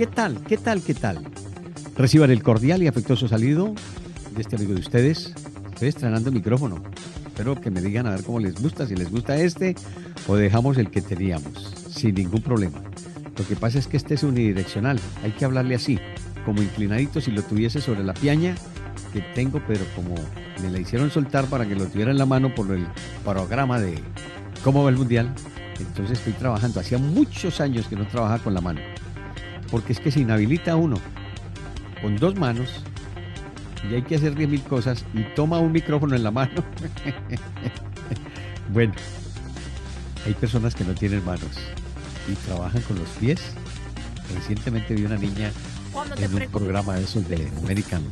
¿Qué tal? ¿Qué tal? ¿Qué tal? Reciban el cordial y afectuoso saludo de este amigo de ustedes. Estoy estrenando micrófono. Espero que me digan a ver cómo les gusta, si les gusta este o dejamos el que teníamos, sin ningún problema. Lo que pasa es que este es unidireccional, hay que hablarle así, como inclinadito si lo tuviese sobre la piaña que tengo, pero como me la hicieron soltar para que lo tuviera en la mano por el programa de cómo va el mundial, entonces estoy trabajando. Hacía muchos años que no trabajaba con la mano, porque es que se inhabilita uno con dos manos y hay que hacer diez mil cosas y toma un micrófono en la mano. bueno, hay personas que no tienen manos y trabajan con los pies. Recientemente vi una niña en un programa de esos de American.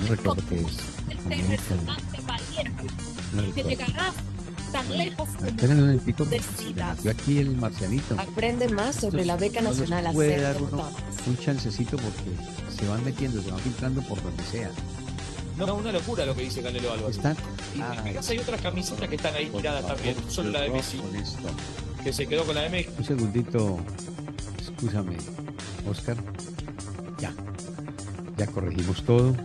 No recuerdo qué es. No recuerdo. Tan lejos Esperen un momentito, porque decidas. Yo aquí el marcianito. Aprende más sobre la beca No nacional puede dar uno un chancecito porque se van metiendo, se van filtrando por donde sea. No, una locura lo que dice Canelo Álvarez. Están. Y casa hay otras camisetas que están ahí tiradas favor, también. Solo la de Messi, con esto. que se quedó con la de Messi. Un segundito, escúchame, Oscar. Ya, ya corregimos todo.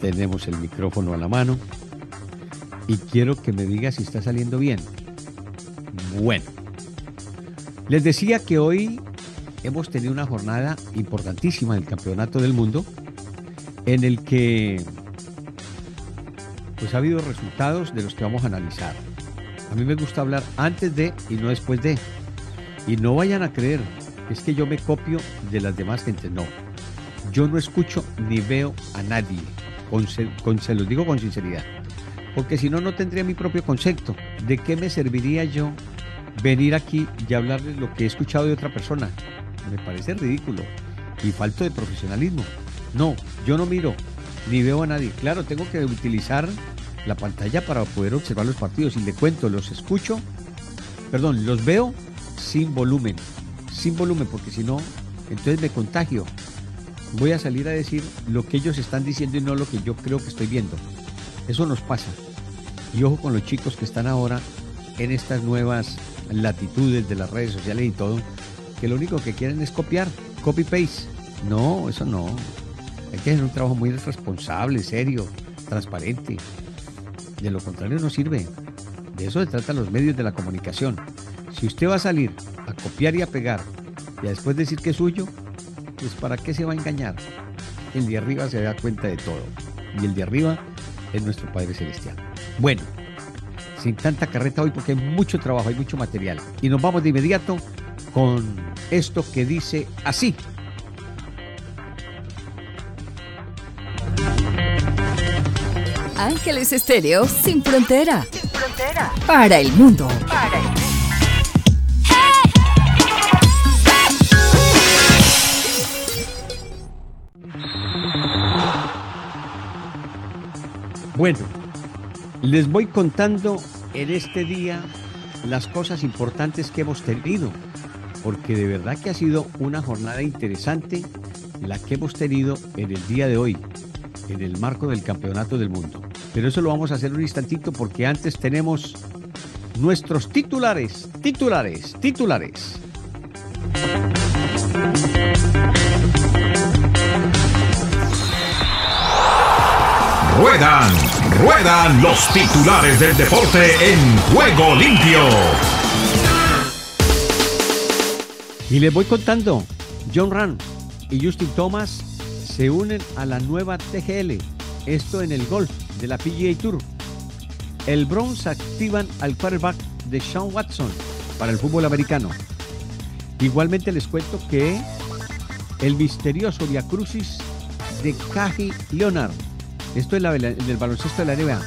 Tenemos el micrófono a la mano. Y quiero que me diga si está saliendo bien. Bueno, les decía que hoy hemos tenido una jornada importantísima del Campeonato del Mundo en el que pues ha habido resultados de los que vamos a analizar. A mí me gusta hablar antes de y no después de. Y no vayan a creer es que yo me copio de las demás gentes. No. Yo no escucho ni veo a nadie. Con, se- con- se los digo con sinceridad. Porque si no, no tendría mi propio concepto. ¿De qué me serviría yo venir aquí y hablarles lo que he escuchado de otra persona? Me parece ridículo. Y falto de profesionalismo. No, yo no miro ni veo a nadie. Claro, tengo que utilizar la pantalla para poder observar los partidos. Y le cuento, los escucho, perdón, los veo sin volumen. Sin volumen, porque si no, entonces me contagio. Voy a salir a decir lo que ellos están diciendo y no lo que yo creo que estoy viendo. Eso nos pasa. Y ojo con los chicos que están ahora en estas nuevas latitudes de las redes sociales y todo, que lo único que quieren es copiar, copy-paste. No, eso no. Hay que hacer un trabajo muy responsable, serio, transparente. De lo contrario no sirve. De eso se tratan los medios de la comunicación. Si usted va a salir a copiar y a pegar y a después decir que es suyo, pues ¿para qué se va a engañar? El de arriba se da cuenta de todo. Y el de arriba es nuestro Padre Celestial. Bueno, sin tanta carreta hoy porque hay mucho trabajo, hay mucho material. Y nos vamos de inmediato con esto que dice así. Ángeles Estéreo sin frontera. Sin frontera. Para el mundo. Bueno, les voy contando en este día las cosas importantes que hemos tenido, porque de verdad que ha sido una jornada interesante la que hemos tenido en el día de hoy, en el marco del Campeonato del Mundo. Pero eso lo vamos a hacer un instantito porque antes tenemos nuestros titulares, titulares, titulares. Ruedan, ruedan los titulares del deporte en Juego Limpio. Y les voy contando, John Ram y Justin Thomas se unen a la nueva TGL, esto en el golf de la PGA Tour. El Bronx activan al quarterback de Sean Watson para el fútbol americano. Igualmente les cuento que el misterioso Via Crucis de Caji Leonard, esto es la, en el baloncesto de la NBA.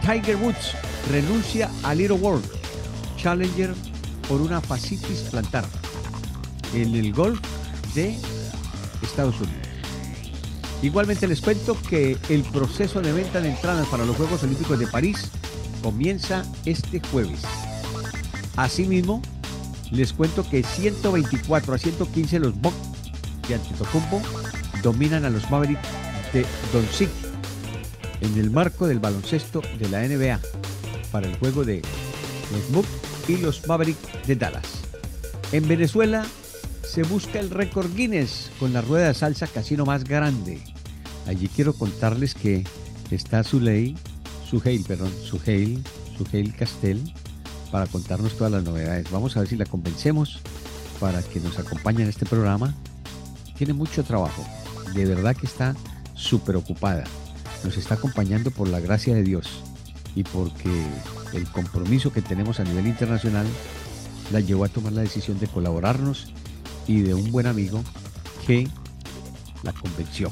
Tiger Woods renuncia a Little World Challenger por una fascitis plantar. En el golf de Estados Unidos. Igualmente les cuento que el proceso de venta de entradas para los Juegos Olímpicos de París comienza este jueves. Asimismo, les cuento que 124 a 115 los Bucks de Antetokounmpo dominan a los Mavericks de Doncic en el marco del baloncesto de la NBA para el juego de los Bucks y los Mavericks de Dallas. En Venezuela se busca el récord Guinness con la rueda de salsa casino más grande. Allí quiero contarles que está Zuley, Suheil, perdón, Suheil, Suheil Castel, para contarnos todas las novedades. Vamos a ver si la convencemos para que nos acompañe en este programa. Tiene mucho trabajo, de verdad que está súper ocupada. Nos está acompañando por la gracia de Dios y porque el compromiso que tenemos a nivel internacional la llevó a tomar la decisión de colaborarnos y de un buen amigo que la convenció,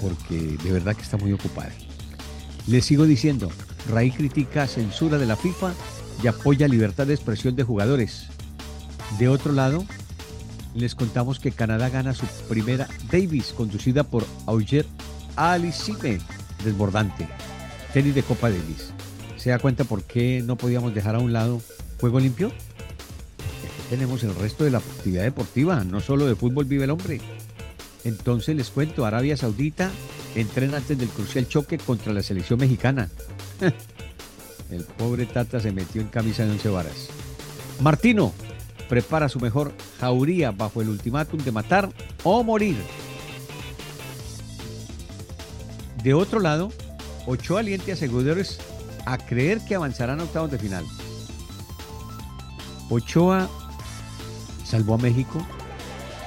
porque de verdad que está muy ocupada. Les sigo diciendo, Raí critica censura de la FIFA y apoya libertad de expresión de jugadores. De otro lado, les contamos que Canadá gana su primera Davis, conducida por Auger Alicime, desbordante. Tenis de Copa Davis. ¿Se da cuenta por qué no podíamos dejar a un lado juego limpio? Aquí tenemos el resto de la actividad deportiva, no solo de fútbol vive el hombre. Entonces les cuento, Arabia Saudita entrena antes del crucial choque contra la selección mexicana. El pobre Tata se metió en camisa de once varas. Martino prepara su mejor jauría bajo el ultimátum de matar o morir. De otro lado, Ochoa aliente a seguidores a creer que avanzarán a octavos de final. Ochoa salvó a México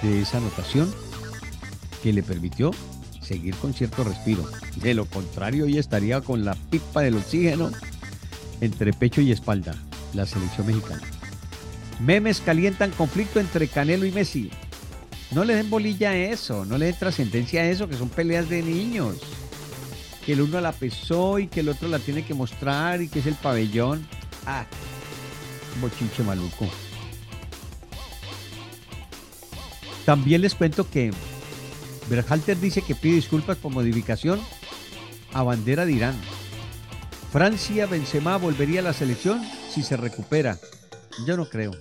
de esa anotación que le permitió seguir con cierto respiro. De lo contrario, hoy estaría con la pipa del oxígeno entre pecho y espalda, la selección mexicana. Memes calientan conflicto entre Canelo y Messi. No le den bolilla a eso, no le den trascendencia a eso, que son peleas de niños. Que el uno la pesó y que el otro la tiene que mostrar y que es el pabellón. Ah, bochinche maluco. También les cuento que Berhalter dice que pide disculpas por modificación a bandera de Irán. Francia, Benzema volvería a la selección si se recupera. Yo no creo.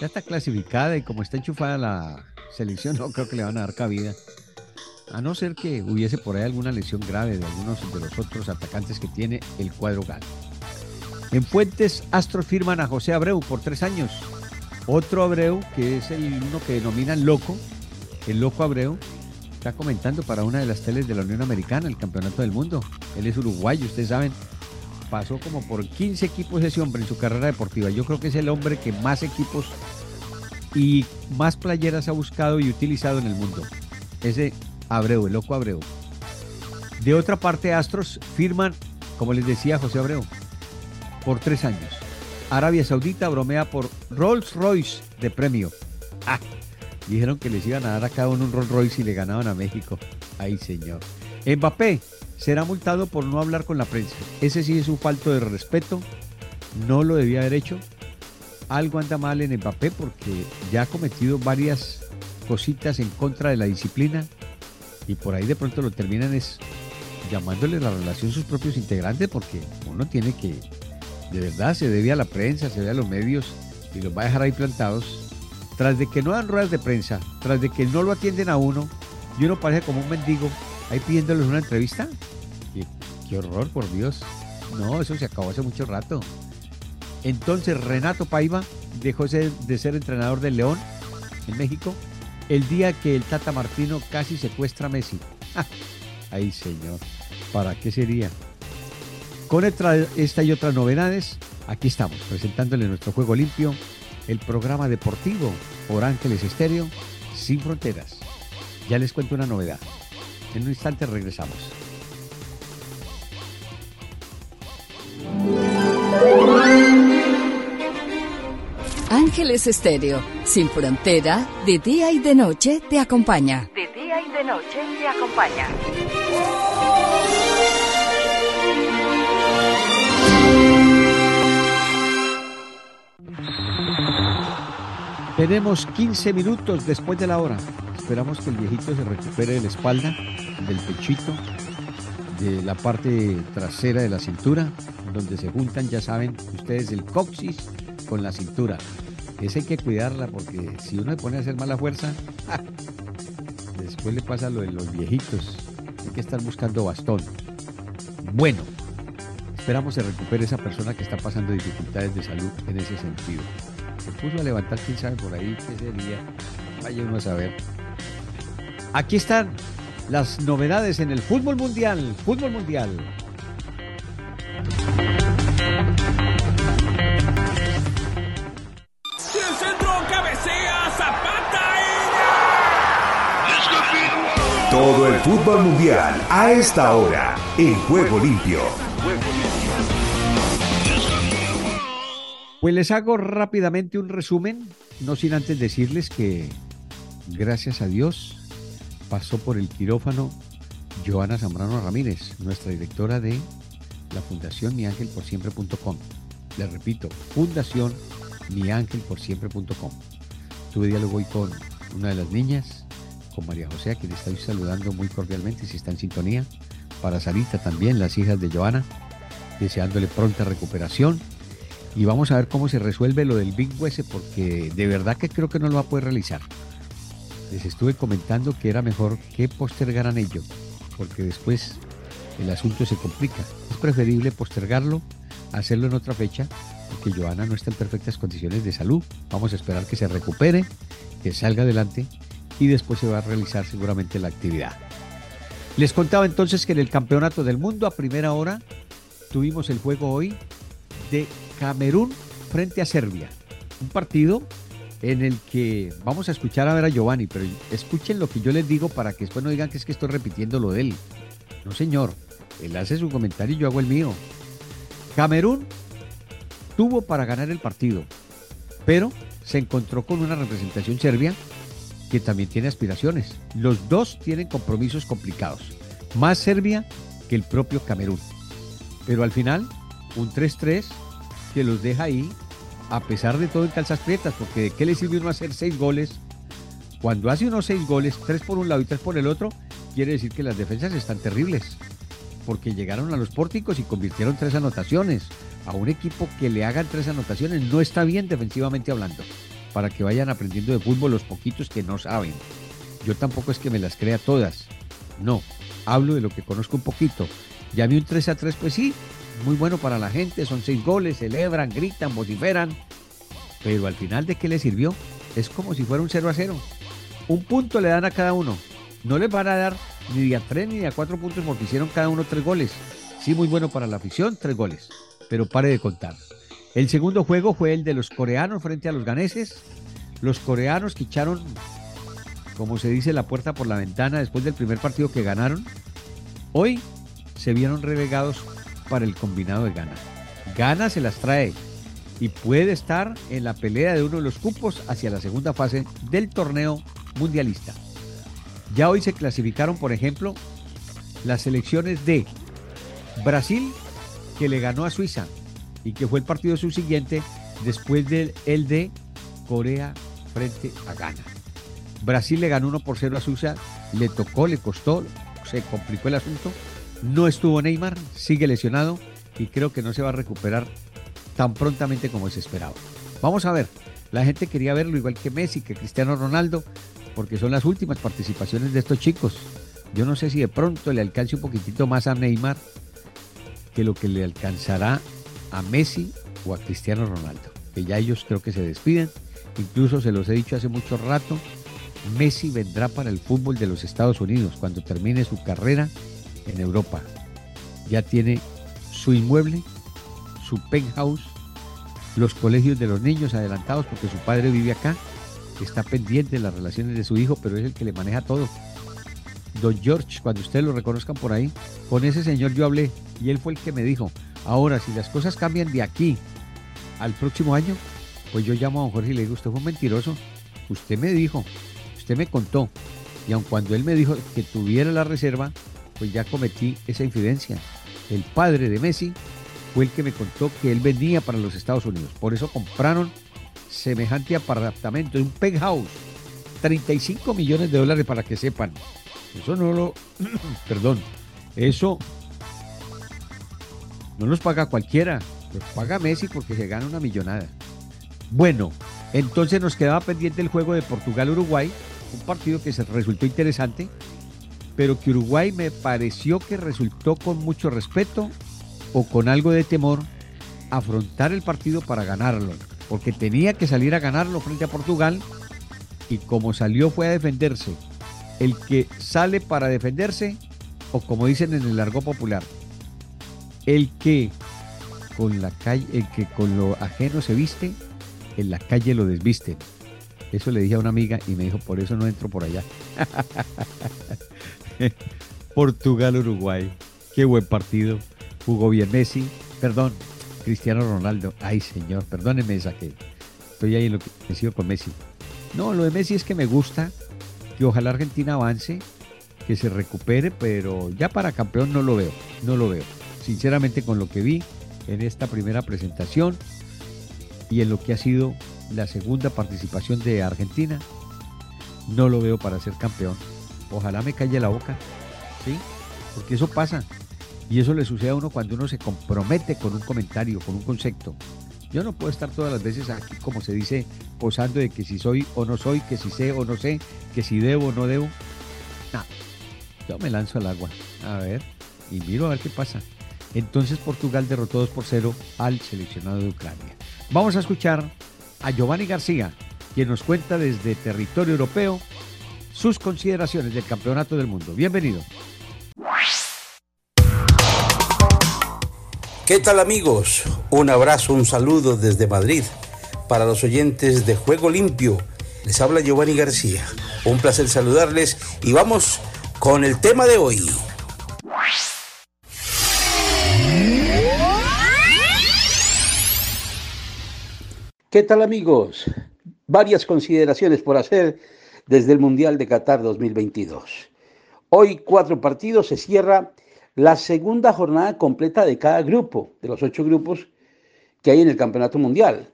Ya está clasificada y como está enchufada la selección, no creo que le van a dar cabida. A no ser que hubiese por ahí alguna lesión grave de algunos de los otros atacantes que tiene el cuadro galo. En Fuentes, Astros firman a José Abreu por tres años. Otro Abreu, que es el uno que denominan loco, el loco Abreu, está comentando para una de las teles de la Unión Americana, el Campeonato del Mundo. Él es uruguayo, ustedes saben. Pasó como por 15 equipos ese hombre en su carrera deportiva. Yo creo que es el hombre que más equipos y más playeras ha buscado y utilizado en el mundo. Ese Abreu, el loco Abreu. De otra parte, Astros firman, como les decía José Abreu, por tres años. Arabia Saudita bromea por Rolls Royce de premio. Ah, dijeron que les iban a dar a cada uno un Rolls Royce y le ganaban a México. Ay, señor. Mbappé será multado por no hablar con la prensa. Ese sí es un falto de respeto. No lo debía haber hecho. Algo anda mal en Mbappé porque ya ha cometido varias cositas en contra de la disciplina y por ahí de pronto lo terminan es llamándole la relación sus propios integrantes porque uno tiene que, de verdad, se debe a la prensa, se debe a los medios y los va a dejar ahí plantados. Tras de que no dan ruedas de prensa, tras de que no lo atienden a uno, y uno parece como un mendigo ahí pidiéndoles una entrevista. Qué, qué horror, por Dios. No, eso se acabó hace mucho rato. Entonces Renato Paiva dejó de ser entrenador del León en México el día que el Tata Martino casi secuestra a Messi. Ay, señor, ¿para qué sería? Con esta y otras novedades, aquí estamos, presentándole nuestro juego limpio, el programa deportivo por Ángeles Estéreo, sin fronteras. Ya les cuento una novedad. En un instante regresamos. Ángeles Estéreo, sin frontera, de día y de noche te acompaña. De día y de noche te acompaña. Tenemos 15 minutos después de la hora. Esperamos que el viejito se recupere de la espalda, del pechito, de la parte trasera de la cintura, donde se juntan, ya saben ustedes, el coxis con la cintura. Esa hay que cuidarla porque si uno se pone a hacer mala fuerza, después le pasa lo de los viejitos. Hay que estar buscando bastón. Bueno, esperamos se recupere esa persona que está pasando dificultades de salud en ese sentido. Se puso a levantar, quién sabe por ahí qué sería. Vaya uno a saber. Aquí están las novedades en el fútbol mundial. Fútbol mundial. Todo el fútbol mundial a esta hora en Juego Limpio. Pues les hago rápidamente un resumen, no sin antes decirles que, gracias a Dios, pasó por el quirófano Joana Zambrano Ramírez, nuestra directora de la Fundación miangelporsiempre.com. Les repito, Fundación miangelporsiempre.com. Tuve diálogo hoy con una de las niñas, con María José, a quien estoy saludando muy cordialmente si está en sintonía, para Sarita también, las hijas de Joana, deseándole pronta recuperación. Y vamos a ver cómo se resuelve lo del Big US, porque de verdad que creo que no lo va a poder realizar. Les estuve comentando que era mejor que postergaran ello, porque después el asunto se complica. Es preferible postergarlo, hacerlo en otra fecha, porque Joana no está en perfectas condiciones de salud. Vamos a esperar que se recupere, que salga adelante y después se va a realizar seguramente la actividad. Les contaba entonces que en el Campeonato del Mundo a primera hora tuvimos el juego hoy de Camerún frente a Serbia. Un partido en el que vamos a escuchar a ver a Giovanni, pero escuchen lo que yo les digo para que después no digan que es que estoy repitiendo lo de él. No, señor. Él hace su comentario y yo hago el mío. Camerún tuvo para ganar el partido, pero se encontró con una representación serbia que también tiene aspiraciones. Los dos tienen compromisos complicados. Más Serbia que el propio Camerún. Pero al final, un 3-3 que los deja ahí, a pesar de todo en calzas prietas, porque ¿de qué le sirve uno hacer seis goles? Cuando hace unos seis goles, tres por un lado y tres por el otro, quiere decir que las defensas están terribles. Porque llegaron a los pórticos y convirtieron tres anotaciones. A un equipo que le hagan tres anotaciones no está bien defensivamente hablando. Para que vayan aprendiendo de fútbol los poquitos que no saben. Yo tampoco es que me las crea todas. No, hablo de lo que conozco un poquito. Ya vi un 3 a 3, pues sí, muy bueno para la gente, son seis goles, celebran, gritan, vociferan. Pero al final, ¿de qué le sirvió? Es como si fuera un 0 a 0. Un punto le dan a cada uno. No les van a dar ni a tres ni de a cuatro puntos porque hicieron cada uno tres goles. Sí, muy bueno para la afición, tres goles. Pero pare de contar. El segundo juego fue el de los coreanos frente a los ganeses. Los coreanos que echaron, como se dice, la puerta por la ventana después del primer partido que ganaron. Hoy se vieron relegados para el combinado de Ghana. Ghana se las trae y puede estar en la pelea de uno de los cupos hacia la segunda fase del torneo mundialista. Ya hoy se clasificaron, por ejemplo, las selecciones de Brasil, que le ganó a Suiza y que fue el partido subsiguiente después del el de Corea frente a Ghana. Brasil le ganó 1 por 0 a Suiza, le tocó, le costó, se complicó el asunto. No estuvo Neymar, sigue lesionado y creo que no se va a recuperar tan prontamente como se esperaba. Vamos a ver, la gente quería verlo igual que Messi, que Cristiano Ronaldo, porque son las últimas participaciones de estos chicos. Yo no sé si de pronto le alcance un poquitito más a Neymar que lo que le alcanzará a Messi o a Cristiano Ronaldo, que ya ellos creo que se despiden. Incluso se los he dicho hace mucho rato, Messi vendrá para el fútbol de los Estados Unidos cuando termine su carrera en Europa. Ya tiene su inmueble, su penthouse, los colegios de los niños adelantados porque su padre vive acá, está pendiente de las relaciones de su hijo, pero es el que le maneja todo. Don George, cuando ustedes lo reconozcan por ahí, con ese señor yo hablé y él fue el que me dijo, ahora si las cosas cambian de aquí al próximo año, pues yo llamo a don Jorge y le digo, usted fue un mentiroso, usted me dijo, usted me contó, y aun cuando él me dijo que tuviera la reserva, pues ya cometí esa infidencia. El padre de Messi fue el que me contó que él venía para los Estados Unidos, por eso compraron semejante apartamento, un penthouse. 35 millones de dólares para que sepan. Eso no lo... perdón. Eso no los paga cualquiera. Los paga Messi porque se gana una millonada. Bueno, entonces nos quedaba pendiente el juego de Portugal-Uruguay. Un partido que se resultó interesante. Pero que Uruguay me pareció que resultó con mucho respeto o con algo de temor afrontar el partido para ganarlo. Porque tenía que salir a ganarlo frente a Portugal y como salió fue a defenderse. El que sale para defenderse, o como dicen en el largo popular, el que con la calle, el que con lo ajeno se viste, en la calle lo desviste. Eso le dije a una amiga y me dijo, por eso no entro por allá. Portugal-Uruguay. Qué buen partido. Jugó bien Messi. Perdón, Cristiano Ronaldo. Ay, señor, perdóneme esa que estoy ahí en lo que sigo con Messi. No, lo de Messi es que me gusta que ojalá Argentina avance, que se recupere, pero ya para campeón no lo veo, no lo veo. Sinceramente con lo que vi en esta primera presentación y en lo que ha sido la segunda participación de Argentina, no lo veo para ser campeón. Ojalá me calle la boca, ¿sí? Porque eso pasa. Y eso le sucede a uno cuando uno se compromete con un comentario, con un concepto. Yo no puedo estar todas las veces aquí, como se dice, posando de que si soy o no soy, que si sé o no sé, que si debo o no debo. Yo me lanzo al agua. A ver, y miro a ver qué pasa. Entonces Portugal derrotó 2 por 0 al seleccionado de Ucrania. Vamos a escuchar a Giovanni García, quien nos cuenta desde territorio europeo sus consideraciones del Campeonato del Mundo. Bienvenido. ¿Qué tal amigos? Un abrazo, un saludo desde Madrid. Para los oyentes de Juego Limpio, les habla Giovanni García. Un placer saludarles y vamos con el tema de hoy. ¿Qué tal amigos? Varias consideraciones por hacer desde el Mundial de Qatar 2022. Hoy cuatro partidos se cierra la segunda jornada completa de cada grupo, de los ocho grupos que hay en el Campeonato Mundial.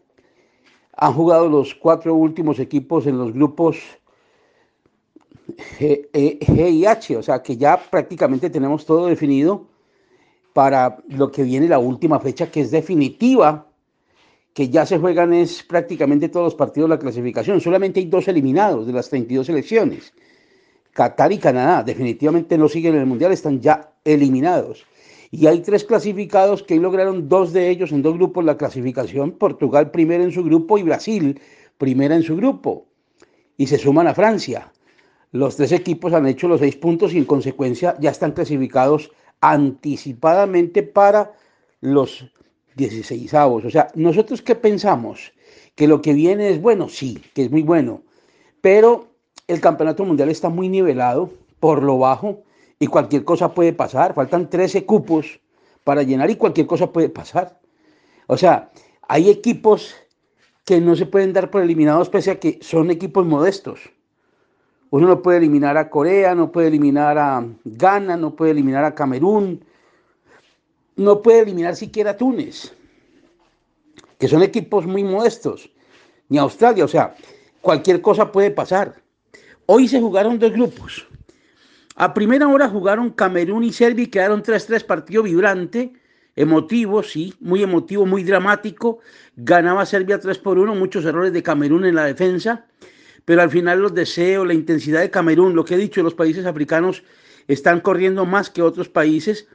Han jugado los cuatro últimos equipos en los grupos G, e, y H, o sea que ya prácticamente tenemos todo definido para lo que viene la última fecha que es definitiva, que ya se juegan es prácticamente todos los partidos de la clasificación, solamente hay dos eliminados de las 32 selecciones. Qatar y Canadá definitivamente no siguen en el Mundial, están ya eliminados. Y hay tres clasificados que lograron dos de ellos en dos grupos la clasificación. Portugal primera en su grupo y Brasil primera en su grupo. Y se suman a Francia. Los tres equipos han hecho los seis puntos y en consecuencia ya están clasificados anticipadamente para los 16 avos. O sea, nosotros qué pensamos? Que lo que viene es bueno, sí, que es muy bueno. Pero el campeonato mundial está muy nivelado por lo bajo y cualquier cosa puede pasar. Faltan 13 cupos para llenar y cualquier cosa puede pasar. O sea, hay equipos que no se pueden dar por eliminados pese a que son equipos modestos. Uno no puede eliminar a Corea, no puede eliminar a Ghana, no puede eliminar a Camerún, no puede eliminar siquiera a Túnez, que son equipos muy modestos, ni a Australia. O sea, cualquier cosa puede pasar. Hoy se jugaron dos grupos. A primera hora jugaron Camerún y Serbia y quedaron 3-3 partido vibrante, emotivo, sí, muy emotivo, muy dramático. Ganaba Serbia 3 por 1, muchos errores de Camerún en la defensa, pero al final los deseos, la intensidad de Camerún, lo que he dicho, los países africanos están corriendo más que otros países.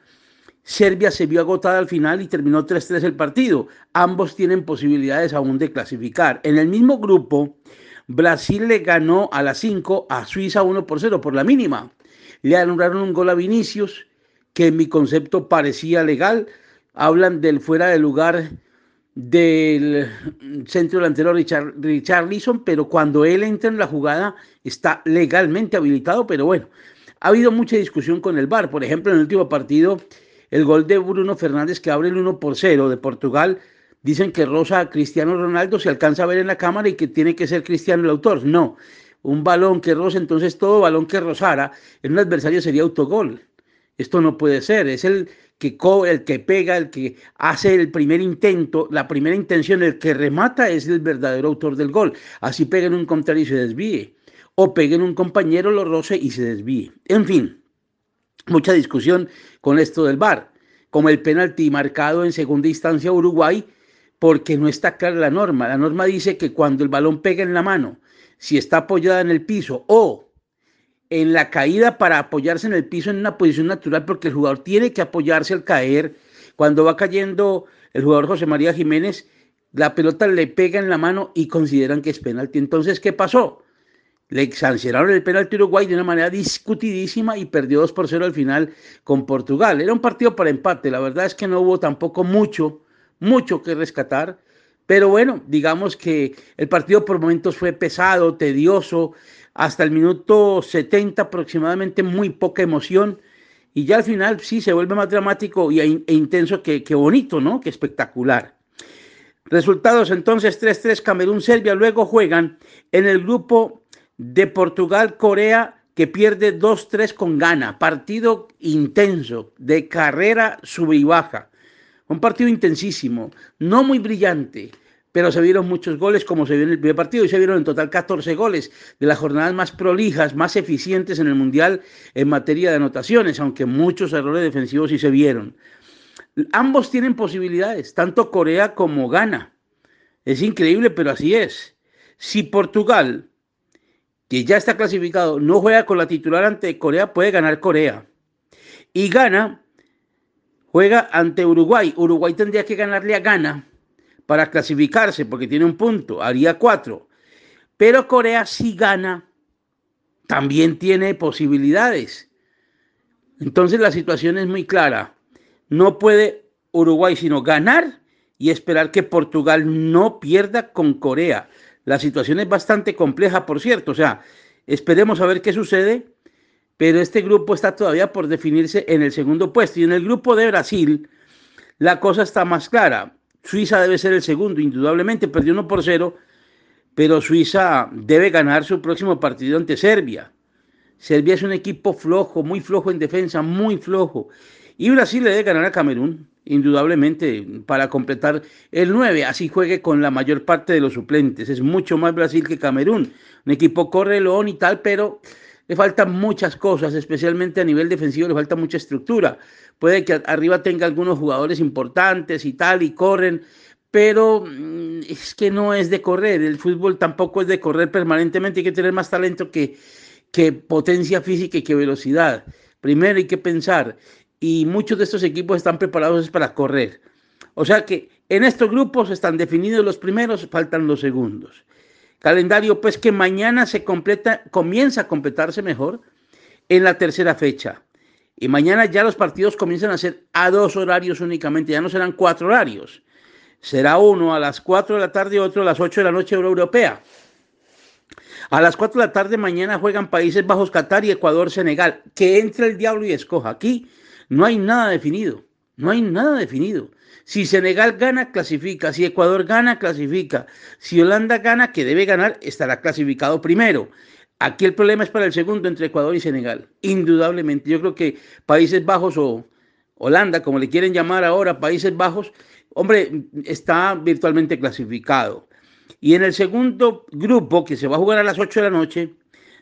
Serbia se vio agotada al final y terminó 3-3 el partido. Ambos tienen posibilidades aún de clasificar. En el mismo grupo, Brasil le ganó a las 5 a Suiza 1 por 0 por la mínima. Le anularon un gol a Vinicius, que en mi concepto parecía legal. Hablan del fuera de lugar del centro delantero Richard, Leeson, pero cuando él entra en la jugada está legalmente habilitado, pero bueno, ha habido mucha discusión con el VAR. Por ejemplo, en el último partido, el gol de Bruno Fernández que abre el 1 por 0 de Portugal Dicen que rosa Cristiano Ronaldo se alcanza a ver en la cámara y que tiene que ser Cristiano el autor. No, un balón que rosa, entonces todo balón que rozara en un adversario sería autogol. Esto no puede ser, es el que cobra, el que pega, el que hace el primer intento, la primera intención, el que remata es el verdadero autor del gol. Así pega en un contrario y se desvíe. O pegue en un compañero, lo roce y se desvíe. En fin, mucha discusión con esto del VAR. Como el penalti marcado en segunda instancia a Uruguay, porque no está clara la norma. La norma dice que cuando el balón pega en la mano, si está apoyada en el piso o en la caída para apoyarse en el piso en una posición natural, porque el jugador tiene que apoyarse al caer. Cuando va cayendo el jugador José María Jiménez, la pelota le pega en la mano y consideran que es penalti. Entonces, ¿qué pasó? Le sancionaron el penalti Uruguay de una manera discutidísima y perdió 2 por 0 al final con Portugal. Era un partido para empate. La verdad es que no hubo tampoco mucho, mucho que rescatar. Pero bueno, digamos que el partido por momentos fue pesado, tedioso, hasta el minuto 70 aproximadamente, muy poca emoción. Y ya al final sí se vuelve más dramático y, e intenso que, que bonito, ¿no? Que espectacular. Resultados entonces 3-3 Camerún-Serbia. Luego juegan en el grupo de Portugal-Corea que pierde 2-3 con Ghana. Partido intenso, de carrera sube y baja. Un partido intensísimo, no muy brillante, pero se vieron muchos goles como se vio en el primer partido y se vieron en total 14 goles de las jornadas más prolijas, más eficientes en el Mundial en materia de anotaciones, aunque muchos errores defensivos sí se vieron. Ambos tienen posibilidades, tanto Corea como Ghana. Es increíble, pero así es. Si Portugal, que ya está clasificado, no juega con la titular ante Corea, puede ganar Corea. Y Ghana juega ante Uruguay. Uruguay tendría que ganarle a Ghana para clasificarse porque tiene un punto, haría cuatro. Pero Corea si gana, también tiene posibilidades. Entonces la situación es muy clara. No puede Uruguay sino ganar y esperar que Portugal no pierda con Corea. La situación es bastante compleja, por cierto. O sea, esperemos a ver qué sucede. Pero este grupo está todavía por definirse en el segundo puesto. Y en el grupo de Brasil, la cosa está más clara. Suiza debe ser el segundo, indudablemente, perdió uno por cero, pero Suiza debe ganar su próximo partido ante Serbia. Serbia es un equipo flojo, muy flojo en defensa, muy flojo. Y Brasil le debe ganar a Camerún, indudablemente, para completar el 9. Así juegue con la mayor parte de los suplentes. Es mucho más Brasil que Camerún. Un equipo correlón y tal, pero le faltan muchas cosas, especialmente a nivel defensivo, le falta mucha estructura. Puede que arriba tenga algunos jugadores importantes y tal, y corren, pero mm, es que no es de correr. El fútbol tampoco es de correr permanentemente, hay que tener más talento que, que potencia física y que velocidad. Primero hay que pensar, y muchos de estos equipos están preparados para correr. O sea que en estos grupos están definidos los primeros, faltan los segundos. Calendario pues que mañana se completa, comienza a completarse mejor en la tercera fecha. Y mañana ya los partidos comienzan a ser a dos horarios únicamente, ya no serán cuatro horarios. Será uno a las cuatro de la tarde y otro a las ocho de la noche europea. A las cuatro de la tarde mañana juegan Países Bajos, Qatar y Ecuador, Senegal. Que entre el diablo y escoja. Aquí no hay nada definido. No hay nada definido. Si Senegal gana, clasifica. Si Ecuador gana, clasifica. Si Holanda gana, que debe ganar, estará clasificado primero. Aquí el problema es para el segundo entre Ecuador y Senegal. Indudablemente. Yo creo que Países Bajos o Holanda, como le quieren llamar ahora, Países Bajos, hombre, está virtualmente clasificado. Y en el segundo grupo, que se va a jugar a las 8 de la noche,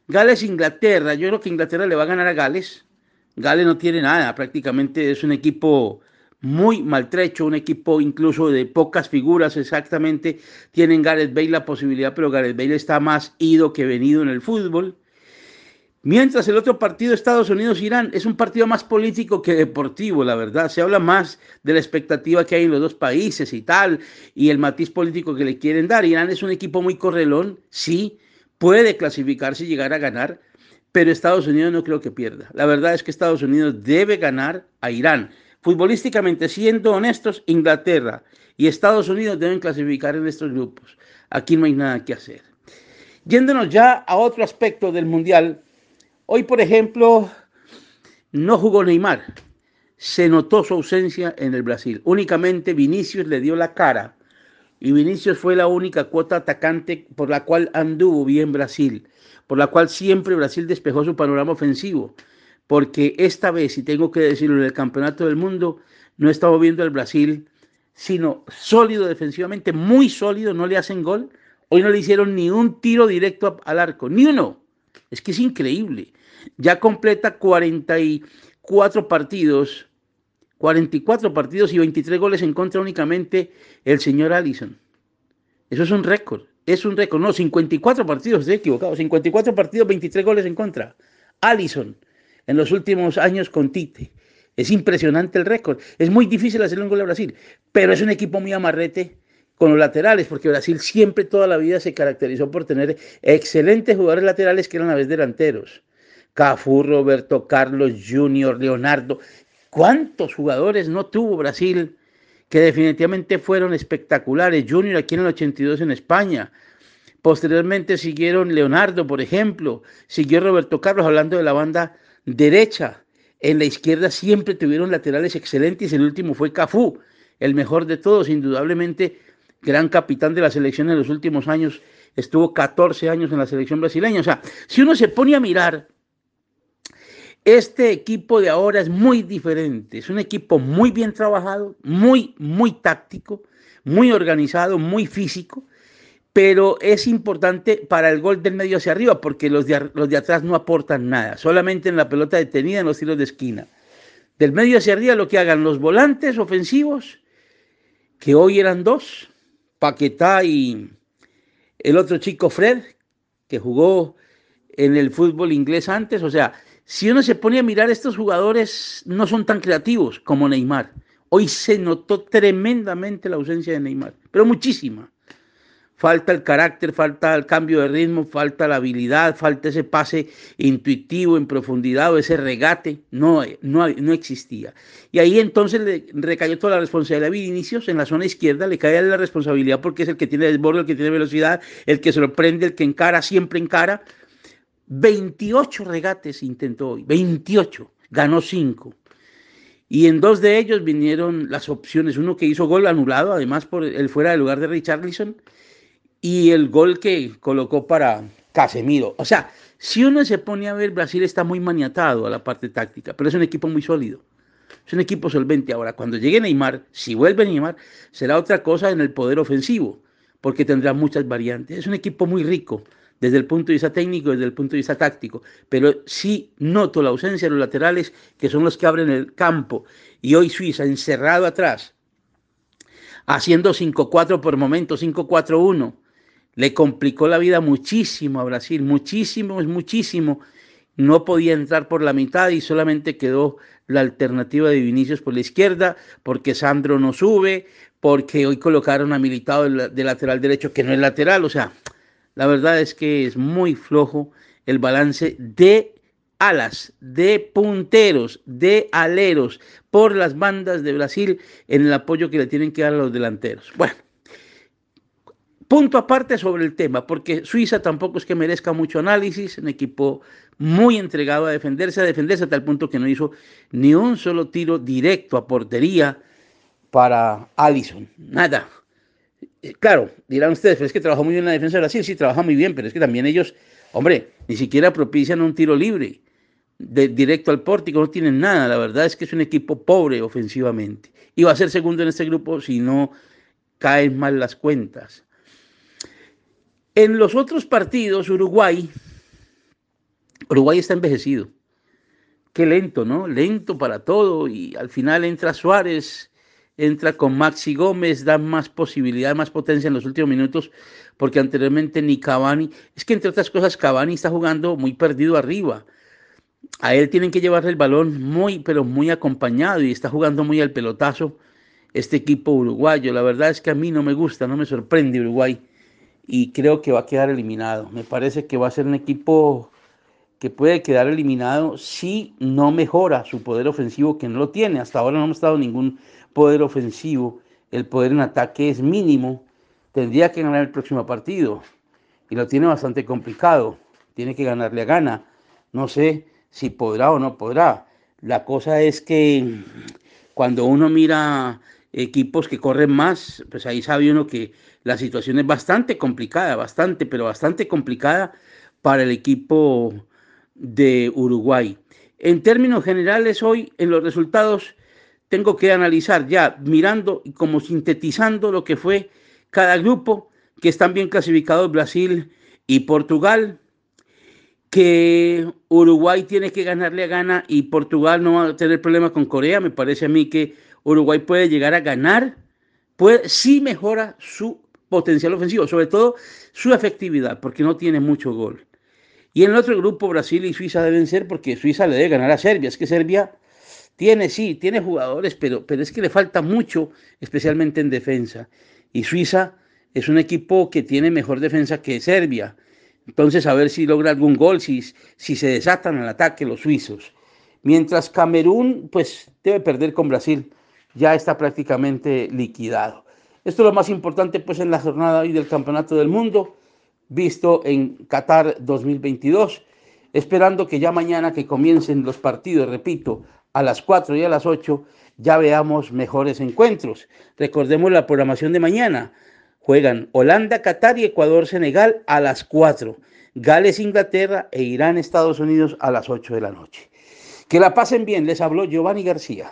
Gales-Inglaterra. Yo creo que Inglaterra le va a ganar a Gales. Gales no tiene nada, prácticamente es un equipo muy maltrecho, un equipo incluso de pocas figuras exactamente. Tienen Gareth Bale la posibilidad, pero Gareth Bale está más ido que venido en el fútbol. Mientras el otro partido, Estados Unidos-Irán, es un partido más político que deportivo, la verdad. Se habla más de la expectativa que hay en los dos países y tal, y el matiz político que le quieren dar. Irán es un equipo muy correlón, sí, puede clasificarse y llegar a ganar, pero Estados Unidos no creo que pierda. La verdad es que Estados Unidos debe ganar a Irán. Futbolísticamente, siendo honestos, Inglaterra y Estados Unidos deben clasificar en estos grupos. Aquí no hay nada que hacer. Yéndonos ya a otro aspecto del Mundial, hoy por ejemplo no jugó Neymar, se notó su ausencia en el Brasil. Únicamente Vinicius le dio la cara y Vinicius fue la única cuota atacante por la cual anduvo bien Brasil, por la cual siempre Brasil despejó su panorama ofensivo porque esta vez, y tengo que decirlo, en el Campeonato del Mundo no estamos viendo al Brasil, sino sólido defensivamente, muy sólido, no le hacen gol. Hoy no le hicieron ni un tiro directo al arco, ni uno. Es que es increíble. Ya completa 44 partidos, 44 partidos y 23 goles en contra únicamente el señor Allison. Eso es un récord, es un récord. No, 54 partidos, estoy equivocado. 54 partidos, 23 goles en contra. Allison en los últimos años con Tite. Es impresionante el récord. Es muy difícil hacerle un gol a Brasil, pero es un equipo muy amarrete con los laterales, porque Brasil siempre toda la vida se caracterizó por tener excelentes jugadores laterales que eran a la vez delanteros. Cafú, Roberto Carlos, Junior, Leonardo. ¿Cuántos jugadores no tuvo Brasil que definitivamente fueron espectaculares? Junior aquí en el 82 en España. Posteriormente siguieron Leonardo, por ejemplo. Siguió Roberto Carlos hablando de la banda derecha. En la izquierda siempre tuvieron laterales excelentes. El último fue Cafú, el mejor de todos, indudablemente gran capitán de la selección en los últimos años. Estuvo 14 años en la selección brasileña. O sea, si uno se pone a mirar, este equipo de ahora es muy diferente. Es un equipo muy bien trabajado, muy, muy táctico, muy organizado, muy físico pero es importante para el gol del medio hacia arriba porque los de, los de atrás no aportan nada, solamente en la pelota detenida en los tiros de esquina. Del medio hacia arriba lo que hagan los volantes ofensivos, que hoy eran dos, Paquetá y el otro chico Fred, que jugó en el fútbol inglés antes, o sea, si uno se pone a mirar estos jugadores no son tan creativos como Neymar. Hoy se notó tremendamente la ausencia de Neymar, pero muchísima falta el carácter, falta el cambio de ritmo, falta la habilidad, falta ese pase intuitivo en profundidad o ese regate, no, no, no existía. Y ahí entonces le recayó toda la responsabilidad a Vinicius en la zona izquierda, le cae la responsabilidad porque es el que tiene desborde, el que tiene velocidad, el que sorprende, el que encara, siempre encara. 28 regates intentó hoy, 28, ganó 5. Y en dos de ellos vinieron las opciones, uno que hizo gol anulado, además por el fuera del lugar de Richarlison, y el gol que colocó para Casemiro. O sea, si uno se pone a ver, Brasil está muy maniatado a la parte táctica, pero es un equipo muy sólido. Es un equipo solvente. Ahora, cuando llegue Neymar, si vuelve Neymar, será otra cosa en el poder ofensivo, porque tendrá muchas variantes. Es un equipo muy rico desde el punto de vista técnico, desde el punto de vista táctico, pero sí noto la ausencia de los laterales, que son los que abren el campo. Y hoy Suiza, encerrado atrás, haciendo 5-4 por momento, 5-4-1, le complicó la vida muchísimo a Brasil, muchísimo, es muchísimo. No podía entrar por la mitad y solamente quedó la alternativa de Vinicius por la izquierda, porque Sandro no sube, porque hoy colocaron a Militado de lateral derecho, que no es lateral. O sea, la verdad es que es muy flojo el balance de alas, de punteros, de aleros por las bandas de Brasil en el apoyo que le tienen que dar a los delanteros. Bueno. Punto aparte sobre el tema, porque Suiza tampoco es que merezca mucho análisis, un equipo muy entregado a defenderse, a defenderse hasta el punto que no hizo ni un solo tiro directo a portería para Allison, nada. Claro, dirán ustedes, pero es que trabajó muy bien la defensa de Brasil, sí, trabaja muy bien, pero es que también ellos, hombre, ni siquiera propician un tiro libre de, directo al pórtico, no tienen nada, la verdad es que es un equipo pobre ofensivamente. Y va a ser segundo en este grupo si no caen mal las cuentas. En los otros partidos, Uruguay, Uruguay está envejecido. Qué lento, ¿no? Lento para todo. Y al final entra Suárez, entra con Maxi Gómez, da más posibilidad, más potencia en los últimos minutos, porque anteriormente ni Cavani, es que entre otras cosas Cavani está jugando muy perdido arriba. A él tienen que llevarle el balón muy, pero muy acompañado y está jugando muy al pelotazo este equipo uruguayo. La verdad es que a mí no me gusta, no me sorprende Uruguay y creo que va a quedar eliminado. Me parece que va a ser un equipo que puede quedar eliminado si no mejora su poder ofensivo, que no lo tiene. Hasta ahora no hemos dado ningún poder ofensivo. El poder en ataque es mínimo. Tendría que ganar el próximo partido y lo tiene bastante complicado. Tiene que ganarle a gana. No sé si podrá o no podrá. La cosa es que cuando uno mira equipos que corren más, pues ahí sabe uno que la situación es bastante complicada, bastante, pero bastante complicada para el equipo de Uruguay. en términos generales hoy en los resultados tengo que analizar ya mirando y como sintetizando lo que fue cada grupo, que están bien clasificados Brasil y Portugal, que Uruguay tiene que ganarle a Ghana y Portugal no va a tener problema con Corea. Me parece a mí que Uruguay puede llegar a ganar, puede, sí mejora su potencial ofensivo, sobre todo su efectividad, porque no tiene mucho gol. Y en el otro grupo, Brasil y Suiza deben ser, porque Suiza le debe ganar a Serbia. Es que Serbia tiene, sí, tiene jugadores, pero, pero es que le falta mucho, especialmente en defensa. Y Suiza es un equipo que tiene mejor defensa que Serbia. Entonces, a ver si logra algún gol, si, si se desatan al ataque los suizos. Mientras Camerún, pues debe perder con Brasil, ya está prácticamente liquidado. Esto es lo más importante, pues, en la jornada hoy del Campeonato del Mundo, visto en Qatar 2022, esperando que ya mañana que comiencen los partidos, repito, a las 4 y a las 8, ya veamos mejores encuentros. Recordemos la programación de mañana. Juegan Holanda, Qatar y Ecuador, Senegal a las 4. Gales, Inglaterra e Irán, Estados Unidos a las 8 de la noche. Que la pasen bien, les habló Giovanni García.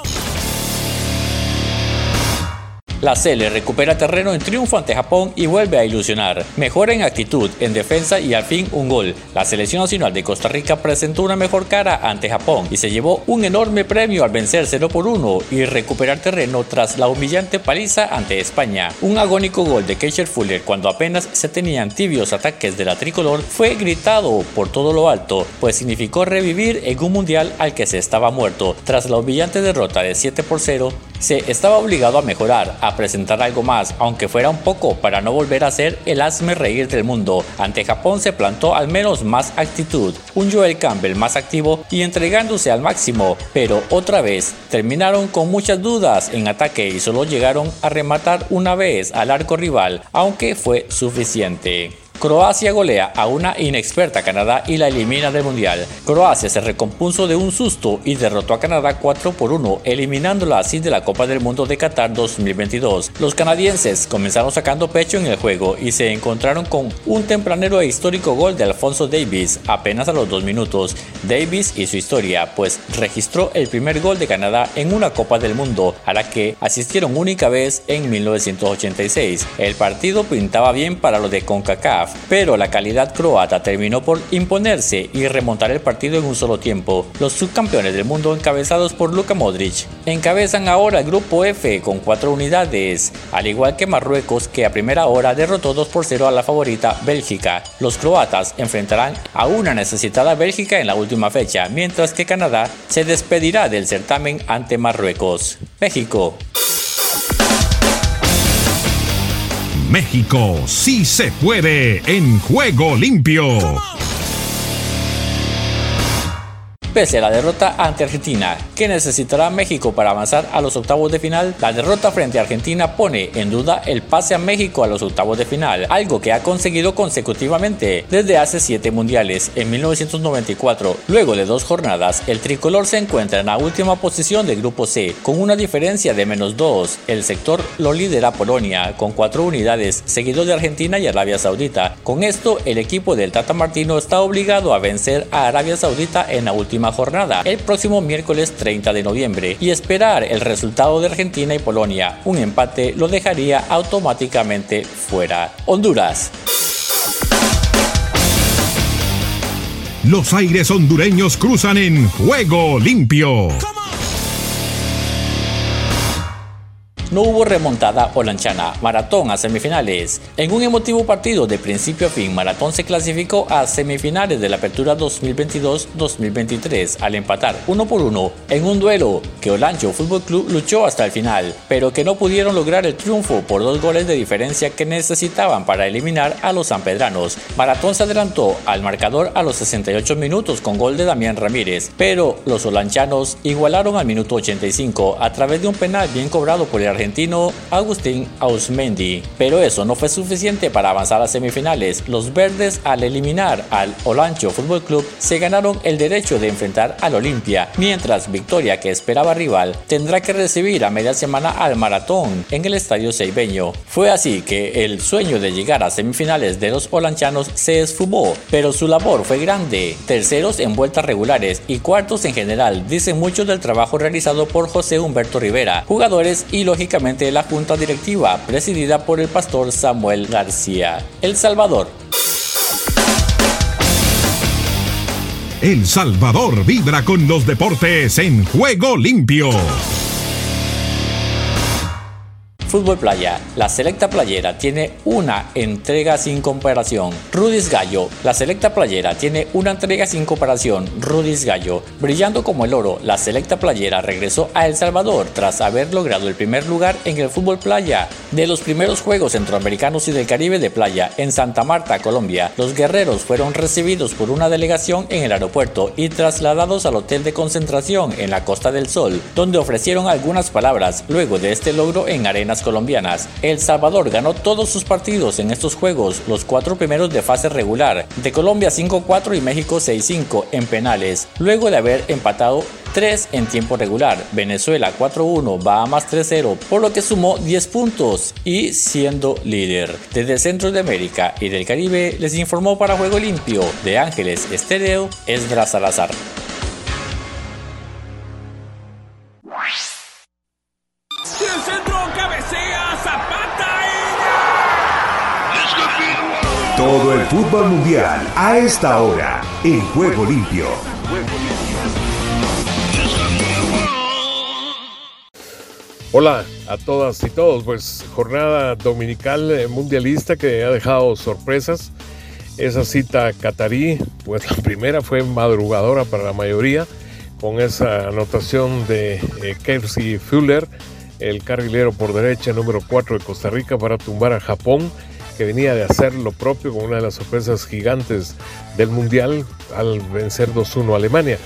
La Cele recupera terreno en triunfo ante Japón y vuelve a ilusionar. Mejora en actitud, en defensa y al fin un gol. La selección nacional de Costa Rica presentó una mejor cara ante Japón y se llevó un enorme premio al vencer 0 por 1 y recuperar terreno tras la humillante paliza ante España. Un agónico gol de Keisher Fuller cuando apenas se tenían tibios ataques de la tricolor fue gritado por todo lo alto, pues significó revivir en un mundial al que se estaba muerto. Tras la humillante derrota de 7 por 0, se estaba obligado a mejorar, a presentar algo más, aunque fuera un poco, para no volver a ser el asme reír del mundo. Ante Japón se plantó al menos más actitud, un Joel Campbell más activo y entregándose al máximo, pero otra vez terminaron con muchas dudas en ataque y solo llegaron a rematar una vez al arco rival, aunque fue suficiente. Croacia golea a una inexperta Canadá y la elimina del Mundial. Croacia se recompuso de un susto y derrotó a Canadá 4 por 1, eliminándola así de la Copa del Mundo de Qatar 2022. Los canadienses comenzaron sacando pecho en el juego y se encontraron con un tempranero e histórico gol de Alfonso Davis apenas a los dos minutos. Davis y su historia, pues registró el primer gol de Canadá en una Copa del Mundo, a la que asistieron única vez en 1986. El partido pintaba bien para lo de CONCACAF pero la calidad croata terminó por imponerse y remontar el partido en un solo tiempo. Los subcampeones del mundo encabezados por Luka Modric encabezan ahora el grupo F con cuatro unidades, al igual que Marruecos que a primera hora derrotó 2 por 0 a la favorita Bélgica. Los croatas enfrentarán a una necesitada Bélgica en la última fecha, mientras que Canadá se despedirá del certamen ante Marruecos. México. México sí se puede en juego limpio. Pese a la derrota ante Argentina, que necesitará México para avanzar a los octavos de final, la derrota frente a Argentina pone en duda el pase a México a los octavos de final, algo que ha conseguido consecutivamente desde hace siete mundiales. En 1994, luego de dos jornadas, el tricolor se encuentra en la última posición del grupo C, con una diferencia de menos dos. El sector lo lidera Polonia, con cuatro unidades, seguido de Argentina y Arabia Saudita. Con esto, el equipo del Tata Martino está obligado a vencer a Arabia Saudita en la última jornada el próximo miércoles 30 de noviembre y esperar el resultado de Argentina y Polonia. Un empate lo dejaría automáticamente fuera. Honduras. Los aires hondureños cruzan en juego limpio. No hubo remontada lanchana, Maratón a semifinales. En un emotivo partido de principio a fin, Maratón se clasificó a semifinales de la Apertura 2022-2023 al empatar uno por uno en un duelo que Olancho Fútbol Club luchó hasta el final, pero que no pudieron lograr el triunfo por dos goles de diferencia que necesitaban para eliminar a los sanpedranos. Maratón se adelantó al marcador a los 68 minutos con gol de Damián Ramírez, pero los olanchanos igualaron al minuto 85 a través de un penal bien cobrado por el argentino Agustín Ausmendi. Pero eso no fue suficiente para avanzar a semifinales. Los verdes al eliminar al Olancho Fútbol Club se ganaron el derecho de enfrentar al Olimpia, mientras Victoria que esperaba rival tendrá que recibir a media semana al Maratón en el Estadio Seibeño. Fue así que el sueño de llegar a semifinales de los olanchanos se esfumó, pero su labor fue grande. Terceros en vueltas regulares y cuartos en general dicen mucho del trabajo realizado por José Humberto Rivera, jugadores y lógicamente la junta directiva presidida por el pastor Samuel García. El Salvador. El Salvador vibra con los deportes en juego limpio. Fútbol Playa. La selecta playera tiene una entrega sin comparación. Rudis Gallo. La selecta playera tiene una entrega sin comparación. Rudis Gallo. Brillando como el oro, la selecta playera regresó a El Salvador tras haber logrado el primer lugar en el fútbol playa de los primeros Juegos Centroamericanos y del Caribe de Playa en Santa Marta, Colombia. Los guerreros fueron recibidos por una delegación en el aeropuerto y trasladados al hotel de concentración en la Costa del Sol, donde ofrecieron algunas palabras luego de este logro en arenas colombianas. El Salvador ganó todos sus partidos en estos juegos, los cuatro primeros de fase regular, de Colombia 5-4 y México 6-5 en penales, luego de haber empatado 3 en tiempo regular, Venezuela 4-1, Bahamas 3-0, por lo que sumó 10 puntos y siendo líder. Desde centro de América y del Caribe les informó para Juego Limpio de Ángeles Estéreo Esdras Salazar. Fútbol mundial a esta hora en Juego Limpio. Hola a todas y todos, pues jornada dominical eh, mundialista que ha dejado sorpresas. Esa cita catarí, pues la primera fue madrugadora para la mayoría, con esa anotación de eh, Kelsey Fuller, el carrilero por derecha número 4 de Costa Rica, para tumbar a Japón, que venía de hacer lo propio con una de las sorpresas gigantes del mundial al vencer 2-1 a Alemania.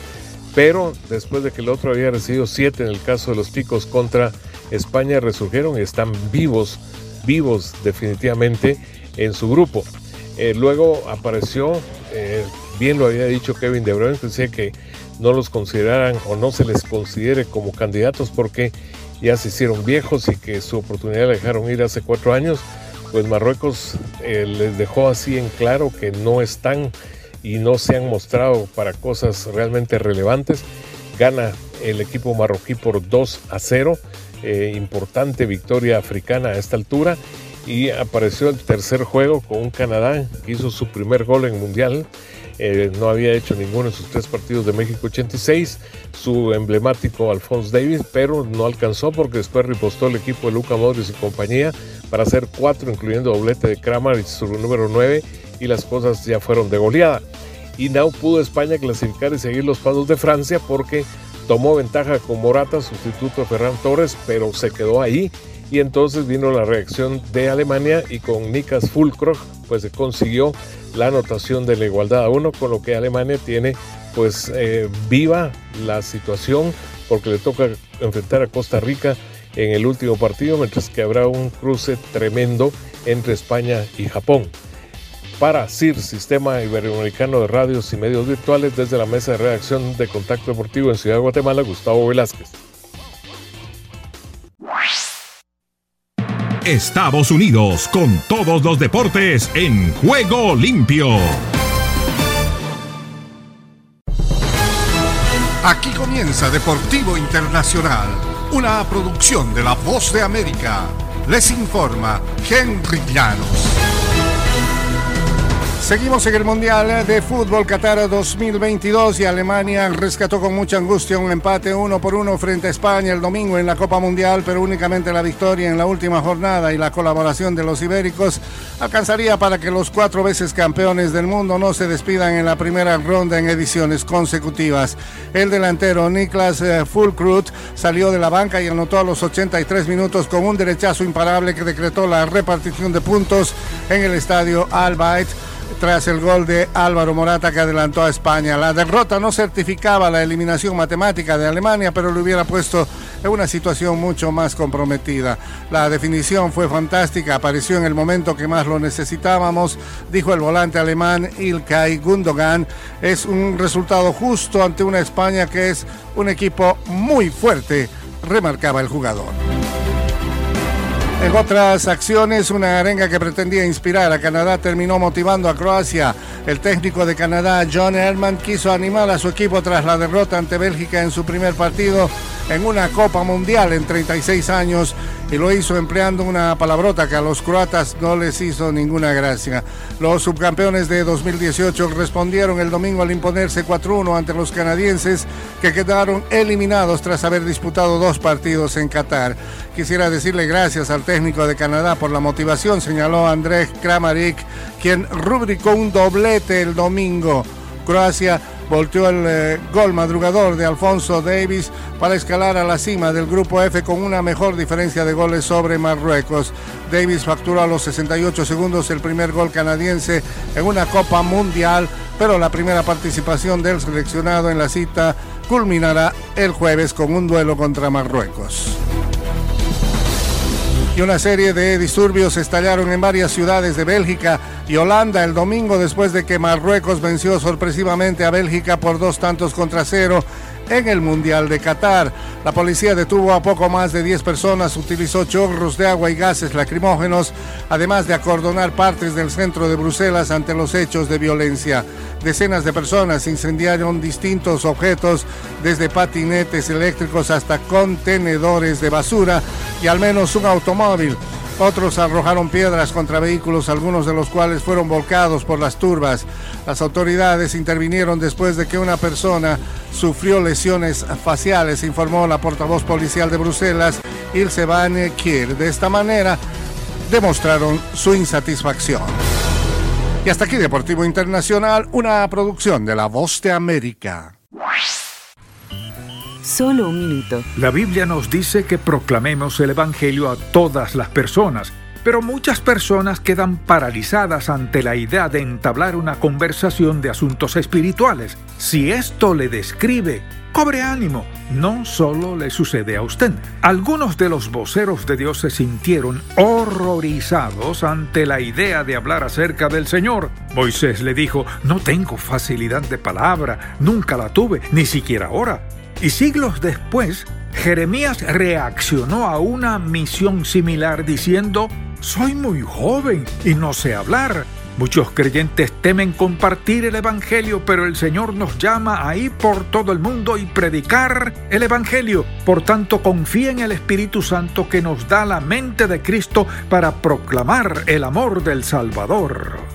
Pero después de que el otro había recibido 7 en el caso de los picos contra España, resurgieron y están vivos, vivos definitivamente en su grupo. Eh, luego apareció, eh, bien lo había dicho Kevin De Bruyne, que decía que no los consideraran o no se les considere como candidatos porque ya se hicieron viejos y que su oportunidad la dejaron ir hace cuatro años. Pues Marruecos eh, les dejó así en claro que no están y no se han mostrado para cosas realmente relevantes. Gana el equipo marroquí por 2 a 0, eh, importante victoria africana a esta altura. Y apareció el tercer juego con un Canadá que hizo su primer gol en Mundial. Eh, no había hecho ninguno en sus tres partidos de México 86. Su emblemático Alphonse Davis, pero no alcanzó porque después ripostó el equipo de Luca Modric y compañía para hacer cuatro, incluyendo doblete de Kramaric, su número 9, y las cosas ya fueron de goleada. Y no pudo España clasificar y seguir los pasos de Francia porque tomó ventaja con Morata, sustituto Ferran Torres, pero se quedó ahí. Y entonces vino la reacción de Alemania y con Nikas Fulkrog pues se consiguió la anotación de la igualdad a uno, con lo que Alemania tiene pues eh, viva la situación porque le toca enfrentar a Costa Rica en el último partido, mientras que habrá un cruce tremendo entre España y Japón. Para CIR, Sistema Iberoamericano de Radios y Medios Virtuales, desde la mesa de redacción de Contacto Deportivo en Ciudad de Guatemala, Gustavo Velázquez. Estados Unidos con todos los deportes en juego limpio. Aquí comienza Deportivo Internacional, una producción de La Voz de América. Les informa Henry Llanos. Seguimos en el Mundial de Fútbol Qatar 2022 y Alemania rescató con mucha angustia un empate uno por uno frente a España el domingo en la Copa Mundial, pero únicamente la victoria en la última jornada y la colaboración de los ibéricos alcanzaría para que los cuatro veces campeones del mundo no se despidan en la primera ronda en ediciones consecutivas. El delantero Niklas Fulkrut salió de la banca y anotó a los 83 minutos con un derechazo imparable que decretó la repartición de puntos en el estadio Al Bayt tras el gol de Álvaro Morata que adelantó a España. La derrota no certificaba la eliminación matemática de Alemania, pero le hubiera puesto en una situación mucho más comprometida. La definición fue fantástica, apareció en el momento que más lo necesitábamos, dijo el volante alemán Ilkay Gundogan. Es un resultado justo ante una España que es un equipo muy fuerte, remarcaba el jugador. En otras acciones, una arenga que pretendía inspirar a Canadá terminó motivando a Croacia. El técnico de Canadá, John Herman, quiso animar a su equipo tras la derrota ante Bélgica en su primer partido en una Copa Mundial en 36 años y lo hizo empleando una palabrota que a los croatas no les hizo ninguna gracia. Los subcampeones de 2018 respondieron el domingo al imponerse 4-1 ante los canadienses que quedaron eliminados tras haber disputado dos partidos en Qatar. Quisiera decirle gracias al técnico de Canadá por la motivación, señaló Andrés Kramaric, quien rubricó un doblete el domingo. Croacia volteó el eh, gol madrugador de Alfonso Davis para escalar a la cima del grupo F con una mejor diferencia de goles sobre Marruecos. Davis facturó a los 68 segundos el primer gol canadiense en una Copa Mundial, pero la primera participación del seleccionado en la cita culminará el jueves con un duelo contra Marruecos y una serie de disturbios estallaron en varias ciudades de Bélgica y Holanda el domingo después de que Marruecos venció sorpresivamente a Bélgica por dos tantos contra cero en el Mundial de Qatar. La policía detuvo a poco más de 10 personas, utilizó chorros de agua y gases lacrimógenos, además de acordonar partes del centro de Bruselas ante los hechos de violencia. Decenas de personas incendiaron distintos objetos, desde patinetes eléctricos hasta contenedores de basura y al menos un automóvil. Otros arrojaron piedras contra vehículos, algunos de los cuales fueron volcados por las turbas. Las autoridades intervinieron después de que una persona sufrió lesiones faciales, informó la portavoz policial de Bruselas, Ilse Van Kier. De esta manera demostraron su insatisfacción. Y hasta aquí Deportivo Internacional, una producción de La Voz de América. Solo un minuto. La Biblia nos dice que proclamemos el Evangelio a todas las personas, pero muchas personas quedan paralizadas ante la idea de entablar una conversación de asuntos espirituales. Si esto le describe, cobre ánimo, no solo le sucede a usted. Algunos de los voceros de Dios se sintieron horrorizados ante la idea de hablar acerca del Señor. Moisés le dijo, no tengo facilidad de palabra, nunca la tuve, ni siquiera ahora. Y siglos después, Jeremías reaccionó a una misión similar diciendo, soy muy joven y no sé hablar. Muchos creyentes temen compartir el Evangelio, pero el Señor nos llama a ir por todo el mundo y predicar el Evangelio. Por tanto, confía en el Espíritu Santo que nos da la mente de Cristo para proclamar el amor del Salvador.